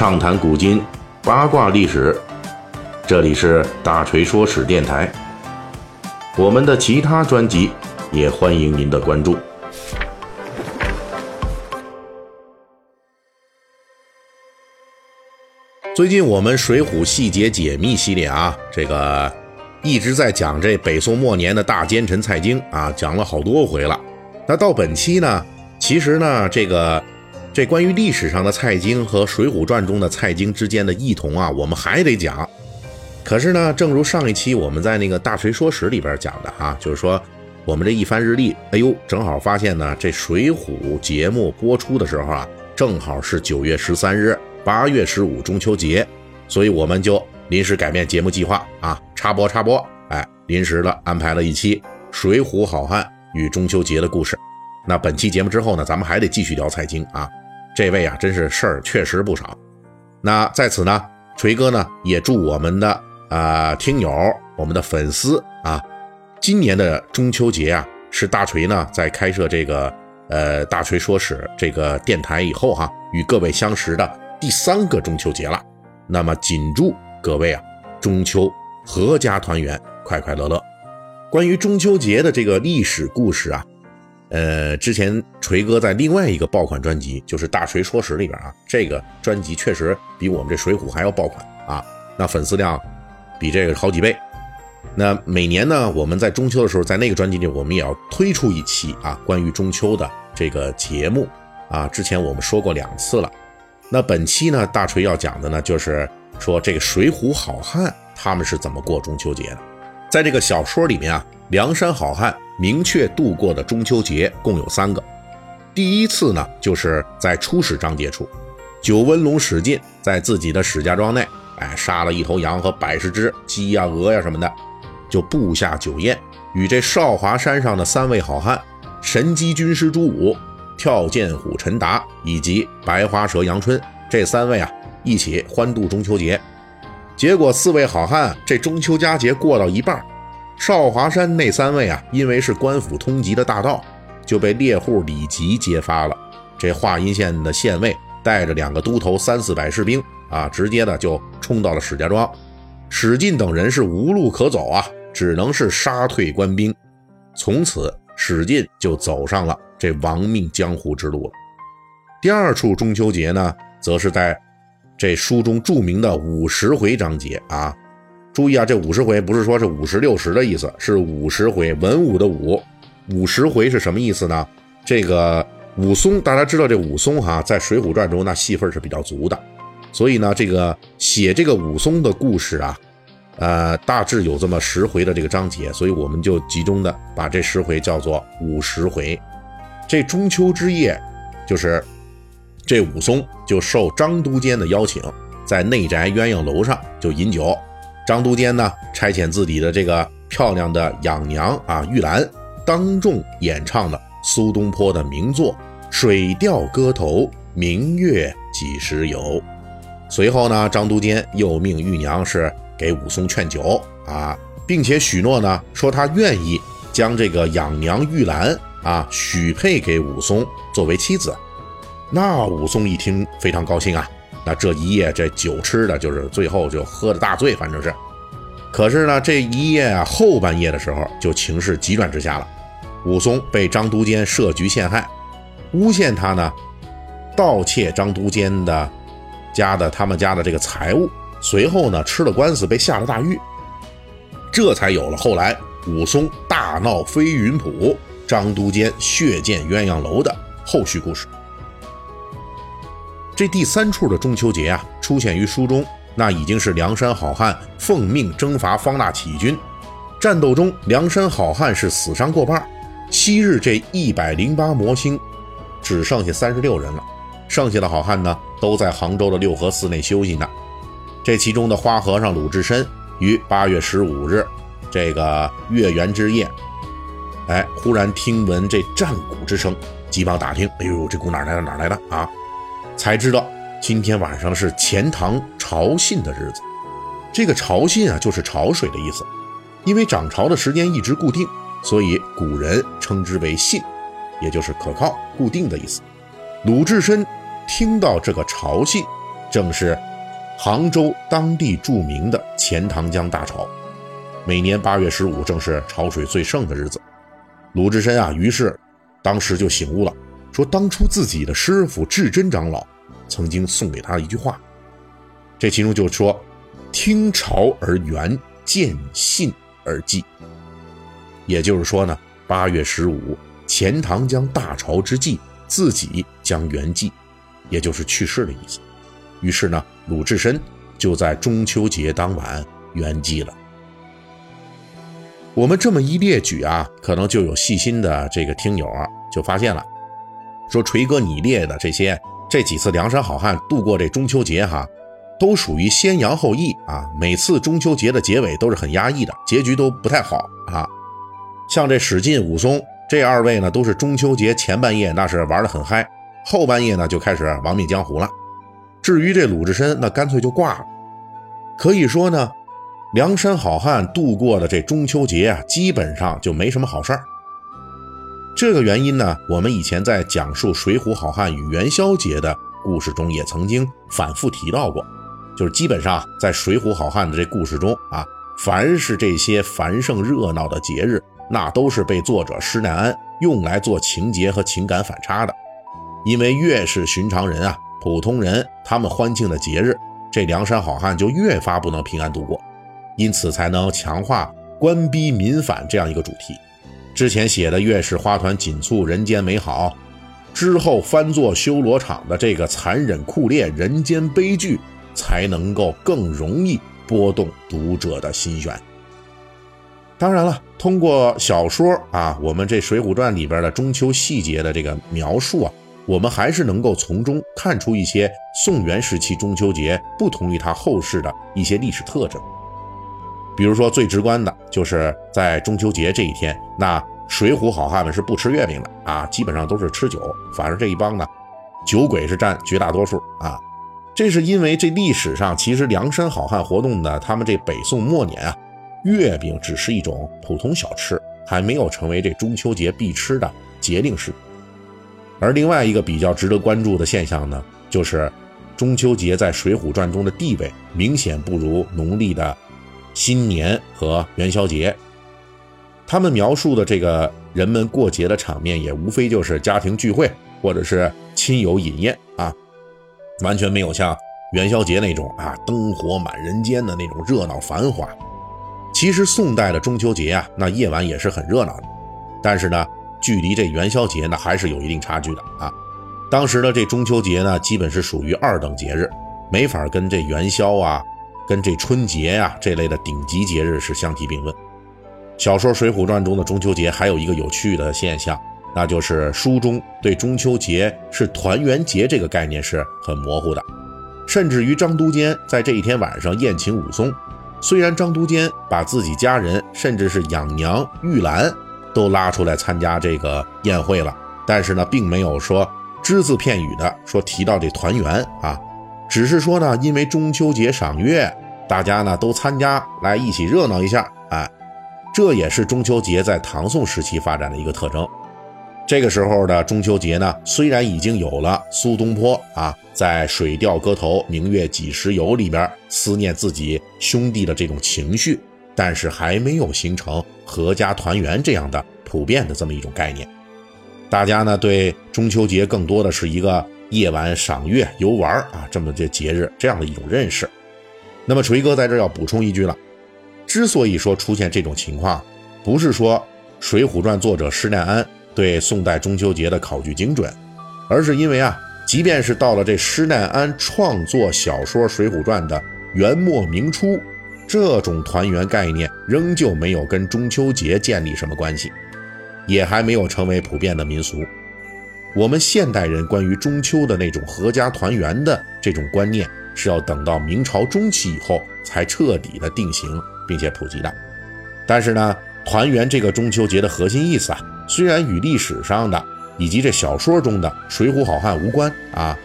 畅谈古今，八卦历史。这里是大锤说史电台。我们的其他专辑也欢迎您的关注。最近我们《水浒细节解密》系列啊，这个一直在讲这北宋末年的大奸臣蔡京啊，讲了好多回了。那到本期呢，其实呢，这个。这关于历史上的蔡京和《水浒传》中的蔡京之间的异同啊，我们还得讲。可是呢，正如上一期我们在那个大锤说史里边讲的啊，就是说我们这一番日历，哎呦，正好发现呢，这《水浒》节目播出的时候啊，正好是九月十三日，八月十五中秋节，所以我们就临时改变节目计划啊，插播插播，哎，临时的安排了一期《水浒好汉与中秋节的故事》。那本期节目之后呢，咱们还得继续聊蔡京啊。这位啊，真是事儿确实不少。那在此呢，锤哥呢也祝我们的啊听友、我们的粉丝啊，今年的中秋节啊，是大锤呢在开设这个呃大锤说史这个电台以后哈，与各位相识的第三个中秋节了。那么谨祝各位啊，中秋阖家团圆，快快乐乐。关于中秋节的这个历史故事啊。呃，之前锤哥在另外一个爆款专辑，就是《大锤说史》里边啊，这个专辑确实比我们这《水浒》还要爆款啊，那粉丝量比这个好几倍。那每年呢，我们在中秋的时候，在那个专辑里，我们也要推出一期啊，关于中秋的这个节目啊。之前我们说过两次了。那本期呢，大锤要讲的呢，就是说这个《水浒》好汉他们是怎么过中秋节的。在这个小说里面啊，梁山好汉。明确度过的中秋节共有三个。第一次呢，就是在初始章节处，九纹龙史进在自己的史家庄内，哎，杀了一头羊和百十只鸡呀、鹅呀什么的，就布下酒宴，与这少华山上的三位好汉神机军师朱武、跳涧虎陈达以及白花蛇杨春这三位啊，一起欢度中秋节。结果四位好汉这中秋佳节过到一半。少华山那三位啊，因为是官府通缉的大盗，就被猎户李吉揭发了。这华阴县的县尉带着两个都头、三四百士兵啊，直接的就冲到了史家庄。史进等人是无路可走啊，只能是杀退官兵。从此，史进就走上了这亡命江湖之路了。第二处中秋节呢，则是在这书中著名的五十回章节啊。注意啊，这五十回不是说是五十六十的意思，是五十回文武的武。五十回是什么意思呢？这个武松，大家知道这武松哈，在《水浒传》中那戏份是比较足的，所以呢，这个写这个武松的故事啊，呃，大致有这么十回的这个章节，所以我们就集中的把这十回叫做五十回。这中秋之夜，就是这武松就受张都监的邀请，在内宅鸳鸯楼上就饮酒。张都监呢，差遣自己的这个漂亮的养娘啊玉兰，当众演唱了苏东坡的名作《水调歌头·明月几时有》。随后呢，张都监又命玉娘是给武松劝酒啊，并且许诺呢，说他愿意将这个养娘玉兰啊许配给武松作为妻子。那武松一听非常高兴啊。那这一夜这酒吃的就是最后就喝的大醉，反正是。可是呢，这一夜啊后半夜的时候就情势急转直下了。武松被张都监设局陷害，诬陷他呢盗窃张都监的家的他们家的这个财物，随后呢吃了官司被下了大狱，这才有了后来武松大闹飞云浦、张都监血溅鸳鸯楼的后续故事。这第三处的中秋节啊，出现于书中，那已经是梁山好汉奉命征伐方腊起义军。战斗中，梁山好汉是死伤过半。昔日这一百零八魔星，只剩下三十六人了。剩下的好汉呢，都在杭州的六合寺内休息呢。这其中的花和尚鲁智深，于八月十五日这个月圆之夜，哎，忽然听闻这战鼓之声，急忙打听，哎呦，这鼓哪来的？哪来的啊？才知道今天晚上是钱塘潮汛的日子，这个潮汛啊，就是潮水的意思。因为涨潮的时间一直固定，所以古人称之为信，也就是可靠、固定的意思。鲁智深听到这个潮信，正是杭州当地著名的钱塘江大潮。每年八月十五正是潮水最盛的日子。鲁智深啊，于是当时就醒悟了，说当初自己的师傅智真长老曾经送给他一句话，这其中就说：“听潮而圆，见信而记。”也就是说呢，八月十五钱塘江大潮之际，自己将圆寂，也就是去世的意思。于是呢，鲁智深就在中秋节当晚圆寂了。我们这么一列举啊，可能就有细心的这个听友啊，就发现了，说锤哥你列的这些这几次梁山好汉度过这中秋节哈，都属于先扬后抑啊。每次中秋节的结尾都是很压抑的，结局都不太好啊。像这史进、武松这二位呢，都是中秋节前半夜那是玩的很嗨，后半夜呢就开始亡命江湖了。至于这鲁智深，那干脆就挂了。可以说呢。梁山好汉度过的这中秋节啊，基本上就没什么好事儿。这个原因呢，我们以前在讲述水浒好汉与元宵节的故事中，也曾经反复提到过。就是基本上在水浒好汉的这故事中啊，凡是这些繁盛热闹的节日，那都是被作者施耐庵用来做情节和情感反差的。因为越是寻常人啊、普通人，他们欢庆的节日，这梁山好汉就越发不能平安度过。因此才能强化官逼民反这样一个主题。之前写的越是花团锦簇、人间美好，之后翻作修罗场的这个残忍酷烈人间悲剧，才能够更容易拨动读者的心弦。当然了，通过小说啊，我们这《水浒传》里边的中秋细节的这个描述啊，我们还是能够从中看出一些宋元时期中秋节不同于它后世的一些历史特征。比如说，最直观的就是在中秋节这一天，那水浒好汉们是不吃月饼的啊，基本上都是吃酒。反正这一帮呢，酒鬼是占绝大多数啊。这是因为这历史上其实梁山好汉活动的，他们这北宋末年啊，月饼只是一种普通小吃，还没有成为这中秋节必吃的节令食。而另外一个比较值得关注的现象呢，就是中秋节在《水浒传》中的地位明显不如农历的。新年和元宵节，他们描述的这个人们过节的场面，也无非就是家庭聚会或者是亲友饮宴啊，完全没有像元宵节那种啊灯火满人间的那种热闹繁华。其实宋代的中秋节啊，那夜晚也是很热闹的，但是呢，距离这元宵节呢还是有一定差距的啊。当时的这中秋节呢，基本是属于二等节日，没法跟这元宵啊。跟这春节呀这类的顶级节日是相提并论。小说《水浒传》中的中秋节还有一个有趣的现象，那就是书中对中秋节是团圆节这个概念是很模糊的。甚至于张都监在这一天晚上宴请武松，虽然张都监把自己家人甚至是养娘玉兰都拉出来参加这个宴会了，但是呢，并没有说只字片语的说提到这团圆啊。只是说呢，因为中秋节赏月，大家呢都参加来一起热闹一下，哎，这也是中秋节在唐宋时期发展的一个特征。这个时候的中秋节呢，虽然已经有了苏东坡啊在《水调歌头·明月几时有》里边思念自己兄弟的这种情绪，但是还没有形成阖家团圆这样的普遍的这么一种概念。大家呢对中秋节更多的是一个。夜晚赏月游玩啊，这么这节日这样的一种认识。那么锤哥在这要补充一句了，之所以说出现这种情况，不是说《水浒传》作者施耐庵对宋代中秋节的考据精准，而是因为啊，即便是到了这施耐庵创作小说《水浒传》的元末明初，这种团圆概念仍旧没有跟中秋节建立什么关系，也还没有成为普遍的民俗。我们现代人关于中秋的那种阖家团圆的这种观念，是要等到明朝中期以后才彻底的定型并且普及的。但是呢，团圆这个中秋节的核心意思啊，虽然与历史上的以及这小说中的水浒好汉无关啊，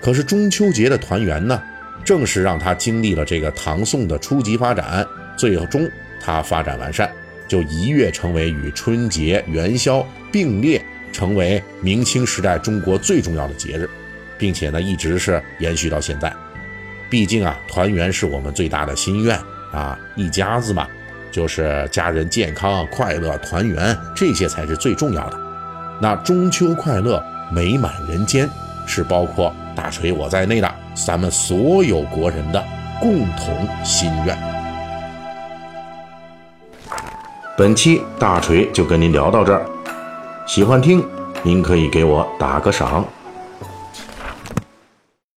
可是中秋节的团圆呢，正是让它经历了这个唐宋的初级发展，最终它发展完善，就一跃成为与春节元宵并列。成为明清时代中国最重要的节日，并且呢，一直是延续到现在。毕竟啊，团圆是我们最大的心愿啊，一家子嘛，就是家人健康快乐团圆，这些才是最重要的。那中秋快乐，美满人间，是包括大锤我在内的咱们所有国人的共同心愿。本期大锤就跟您聊到这儿，喜欢听您可以给我打个赏。